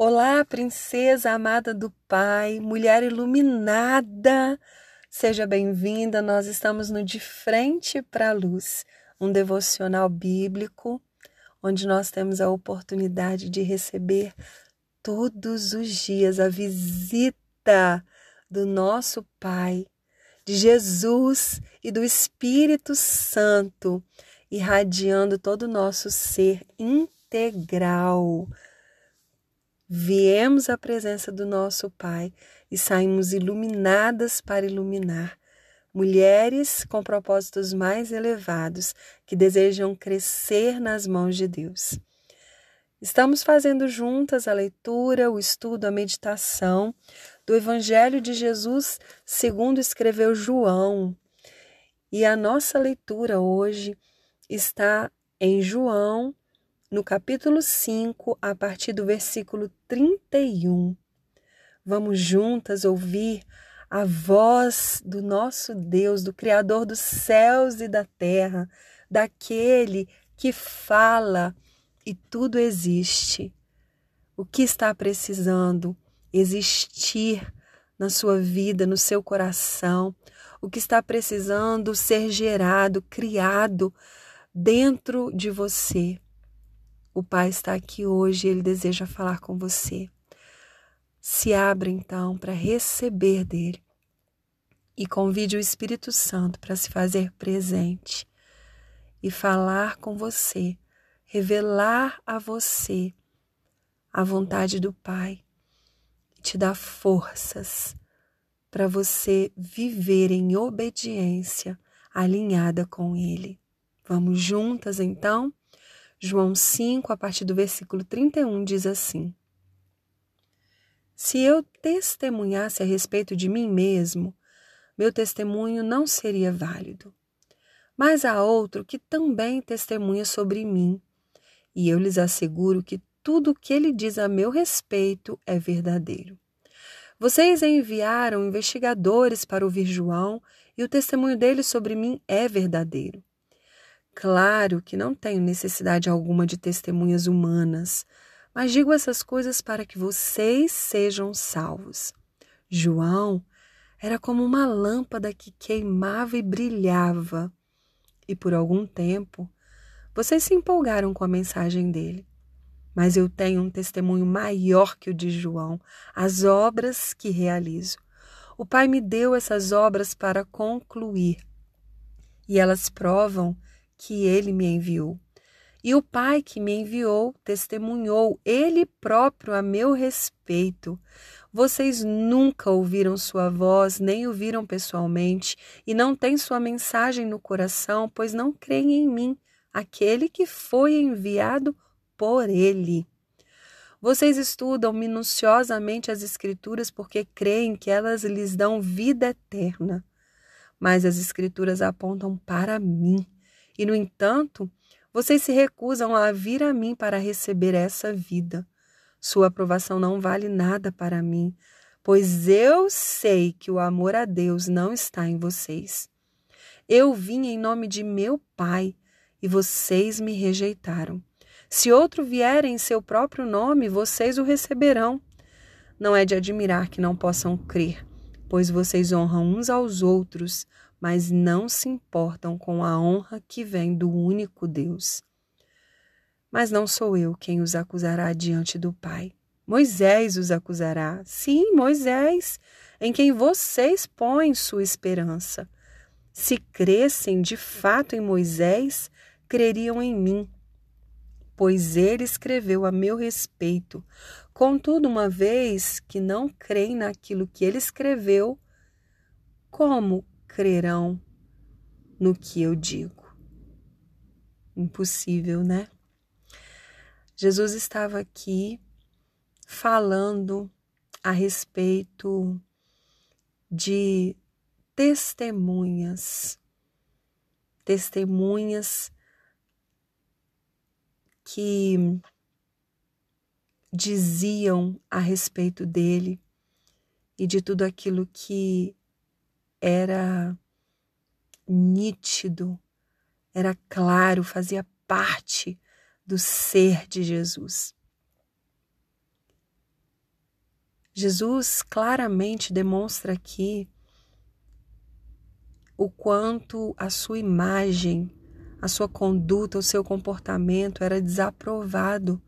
Olá, princesa amada do Pai, mulher iluminada. Seja bem-vinda. Nós estamos no De Frente para a Luz, um devocional bíblico onde nós temos a oportunidade de receber todos os dias a visita do nosso Pai, de Jesus e do Espírito Santo, irradiando todo o nosso ser integral viemos à presença do nosso Pai e saímos iluminadas para iluminar. Mulheres com propósitos mais elevados que desejam crescer nas mãos de Deus. Estamos fazendo juntas a leitura, o estudo, a meditação do Evangelho de Jesus, segundo escreveu João. E a nossa leitura hoje está em João, no capítulo 5, a partir do versículo 31. Vamos juntas ouvir a voz do nosso Deus, do Criador dos céus e da terra, daquele que fala e tudo existe. O que está precisando existir na sua vida, no seu coração, o que está precisando ser gerado, criado dentro de você. O Pai está aqui hoje e Ele deseja falar com você. Se abra então para receber dele e convide o Espírito Santo para se fazer presente e falar com você, revelar a você a vontade do Pai e te dar forças para você viver em obediência alinhada com Ele. Vamos juntas então? João 5, a partir do versículo 31, diz assim: Se eu testemunhasse a respeito de mim mesmo, meu testemunho não seria válido. Mas há outro que também testemunha sobre mim, e eu lhes asseguro que tudo o que ele diz a meu respeito é verdadeiro. Vocês enviaram investigadores para ouvir João, e o testemunho dele sobre mim é verdadeiro. Claro que não tenho necessidade alguma de testemunhas humanas, mas digo essas coisas para que vocês sejam salvos. João era como uma lâmpada que queimava e brilhava, e por algum tempo vocês se empolgaram com a mensagem dele. Mas eu tenho um testemunho maior que o de João, as obras que realizo. O Pai me deu essas obras para concluir, e elas provam que ele me enviou. E o Pai que me enviou testemunhou ele próprio a meu respeito. Vocês nunca ouviram sua voz, nem o viram pessoalmente, e não têm sua mensagem no coração, pois não creem em mim, aquele que foi enviado por ele. Vocês estudam minuciosamente as Escrituras porque creem que elas lhes dão vida eterna. Mas as Escrituras apontam para mim e, no entanto, vocês se recusam a vir a mim para receber essa vida. Sua aprovação não vale nada para mim, pois eu sei que o amor a Deus não está em vocês. Eu vim em nome de meu Pai e vocês me rejeitaram. Se outro vier em seu próprio nome, vocês o receberão. Não é de admirar que não possam crer, pois vocês honram uns aos outros, mas não se importam com a honra que vem do único Deus. Mas não sou eu quem os acusará diante do Pai. Moisés os acusará. Sim, Moisés, em quem vocês põem sua esperança. Se crescem de fato em Moisés, creriam em mim, pois ele escreveu a meu respeito. Contudo, uma vez que não creem naquilo que ele escreveu, como crerão no que eu digo. Impossível, né? Jesus estava aqui falando a respeito de testemunhas, testemunhas que diziam a respeito dele e de tudo aquilo que era nítido, era claro, fazia parte do ser de Jesus. Jesus claramente demonstra aqui o quanto a sua imagem, a sua conduta, o seu comportamento era desaprovado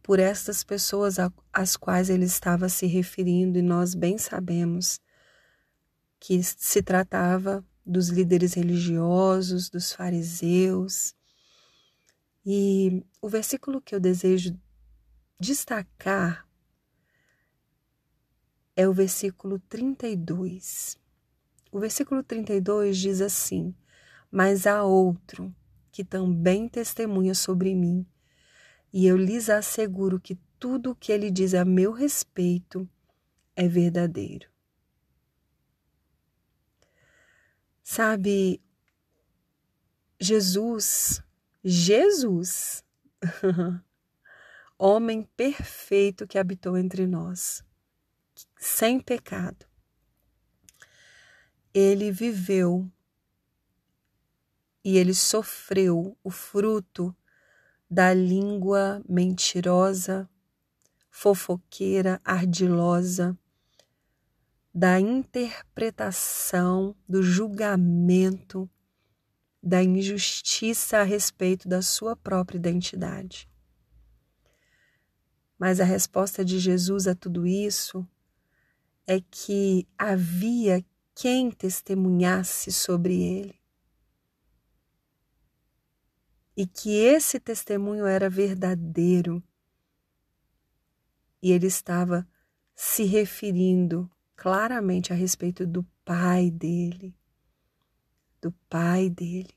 por estas pessoas às quais ele estava se referindo, e nós bem sabemos que se tratava dos líderes religiosos, dos fariseus. E o versículo que eu desejo destacar é o versículo 32. O versículo 32 diz assim: Mas há outro que também testemunha sobre mim, e eu lhes asseguro que tudo o que ele diz a meu respeito é verdadeiro. Sabe, Jesus, Jesus, homem perfeito que habitou entre nós, sem pecado, ele viveu e ele sofreu o fruto da língua mentirosa, fofoqueira, ardilosa, da interpretação, do julgamento, da injustiça a respeito da sua própria identidade. Mas a resposta de Jesus a tudo isso é que havia quem testemunhasse sobre ele. E que esse testemunho era verdadeiro. E ele estava se referindo claramente a respeito do pai dele, do pai dele.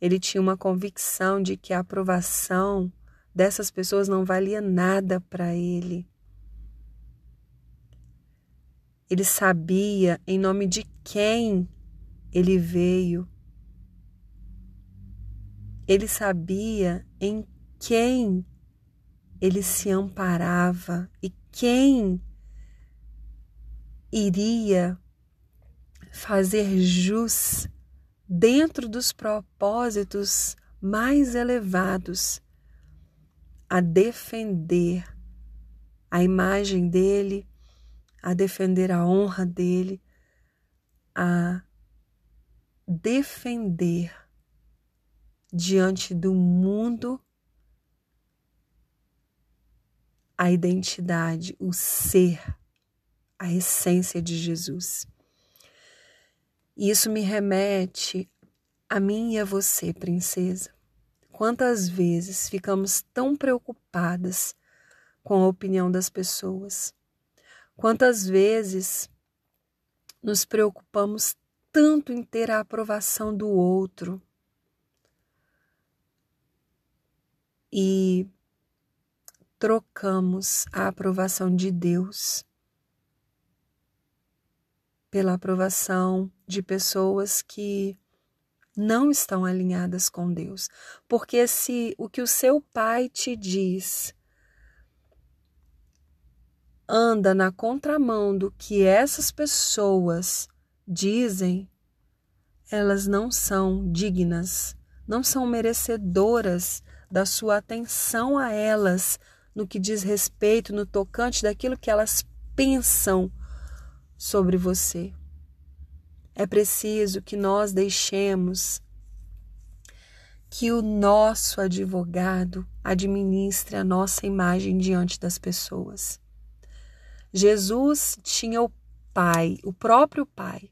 Ele tinha uma convicção de que a aprovação dessas pessoas não valia nada para ele. Ele sabia em nome de quem ele veio. Ele sabia em quem ele se amparava e quem iria fazer jus dentro dos propósitos mais elevados a defender a imagem dele, a defender a honra dele, a defender diante do mundo a identidade, o ser, a essência de Jesus. E isso me remete a mim e a você, princesa. Quantas vezes ficamos tão preocupadas com a opinião das pessoas? Quantas vezes nos preocupamos tanto em ter a aprovação do outro? E trocamos a aprovação de Deus pela aprovação de pessoas que não estão alinhadas com Deus. Porque se o que o seu pai te diz anda na contramão do que essas pessoas dizem, elas não são dignas, não são merecedoras da sua atenção a elas no que diz respeito, no tocante daquilo que elas pensam sobre você. É preciso que nós deixemos que o nosso advogado administre a nossa imagem diante das pessoas. Jesus tinha o Pai, o próprio Pai.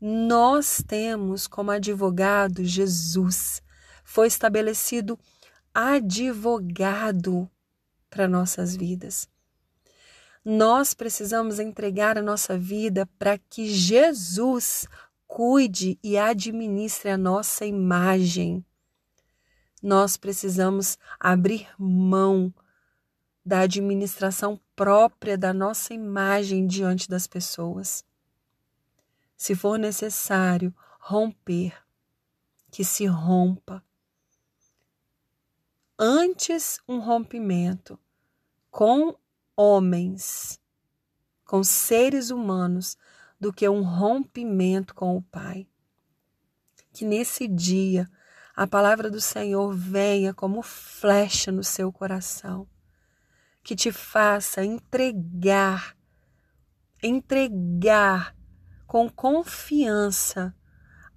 Nós temos como advogado Jesus. Foi estabelecido advogado para nossas vidas. Nós precisamos entregar a nossa vida para que Jesus cuide e administre a nossa imagem. Nós precisamos abrir mão da administração própria da nossa imagem diante das pessoas. Se for necessário romper, que se rompa. Antes um rompimento com homens, com seres humanos, do que um rompimento com o Pai. Que nesse dia a palavra do Senhor venha como flecha no seu coração. que te faça entregar, entregar com confiança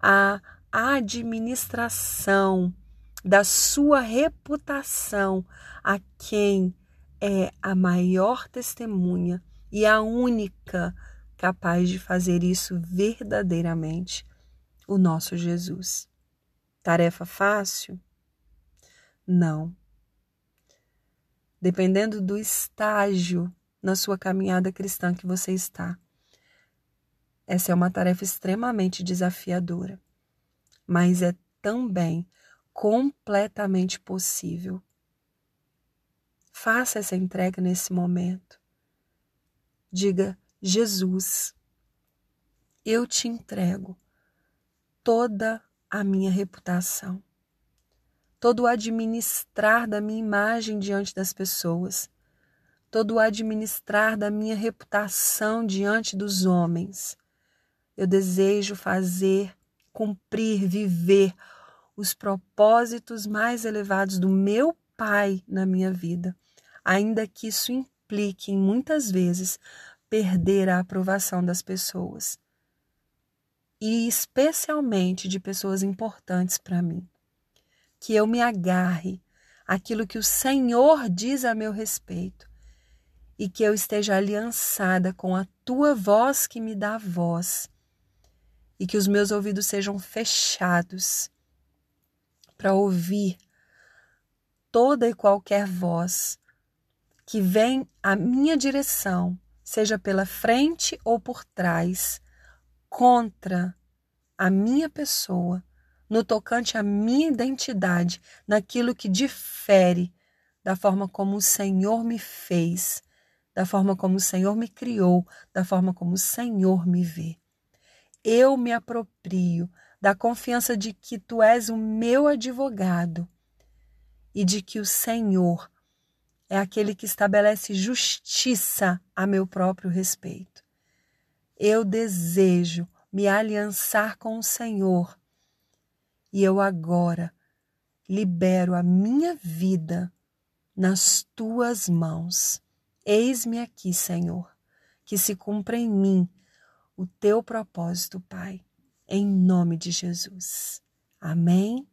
a administração da sua reputação a quem é a maior testemunha e a única capaz de fazer isso verdadeiramente, o nosso Jesus. Tarefa fácil? Não. Dependendo do estágio na sua caminhada cristã que você está. Essa é uma tarefa extremamente desafiadora, mas é também completamente possível. Faça essa entrega nesse momento. Diga: Jesus, eu te entrego toda a minha reputação, todo o administrar da minha imagem diante das pessoas, todo o administrar da minha reputação diante dos homens. Eu desejo fazer, cumprir, viver os propósitos mais elevados do meu Pai na minha vida, ainda que isso implique muitas vezes perder a aprovação das pessoas. E especialmente de pessoas importantes para mim. Que eu me agarre àquilo que o Senhor diz a meu respeito. E que eu esteja aliançada com a tua voz que me dá voz. E que os meus ouvidos sejam fechados para ouvir toda e qualquer voz que vem à minha direção, seja pela frente ou por trás, contra a minha pessoa, no tocante à minha identidade, naquilo que difere da forma como o Senhor me fez, da forma como o Senhor me criou, da forma como o Senhor me vê. Eu me aproprio da confiança de que tu és o meu advogado e de que o Senhor é aquele que estabelece justiça a meu próprio respeito. Eu desejo me aliançar com o Senhor e eu agora libero a minha vida nas tuas mãos. Eis-me aqui, Senhor, que se cumpra em mim o teu propósito, Pai em nome de Jesus. Amém.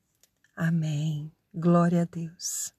Amém. Glória a Deus.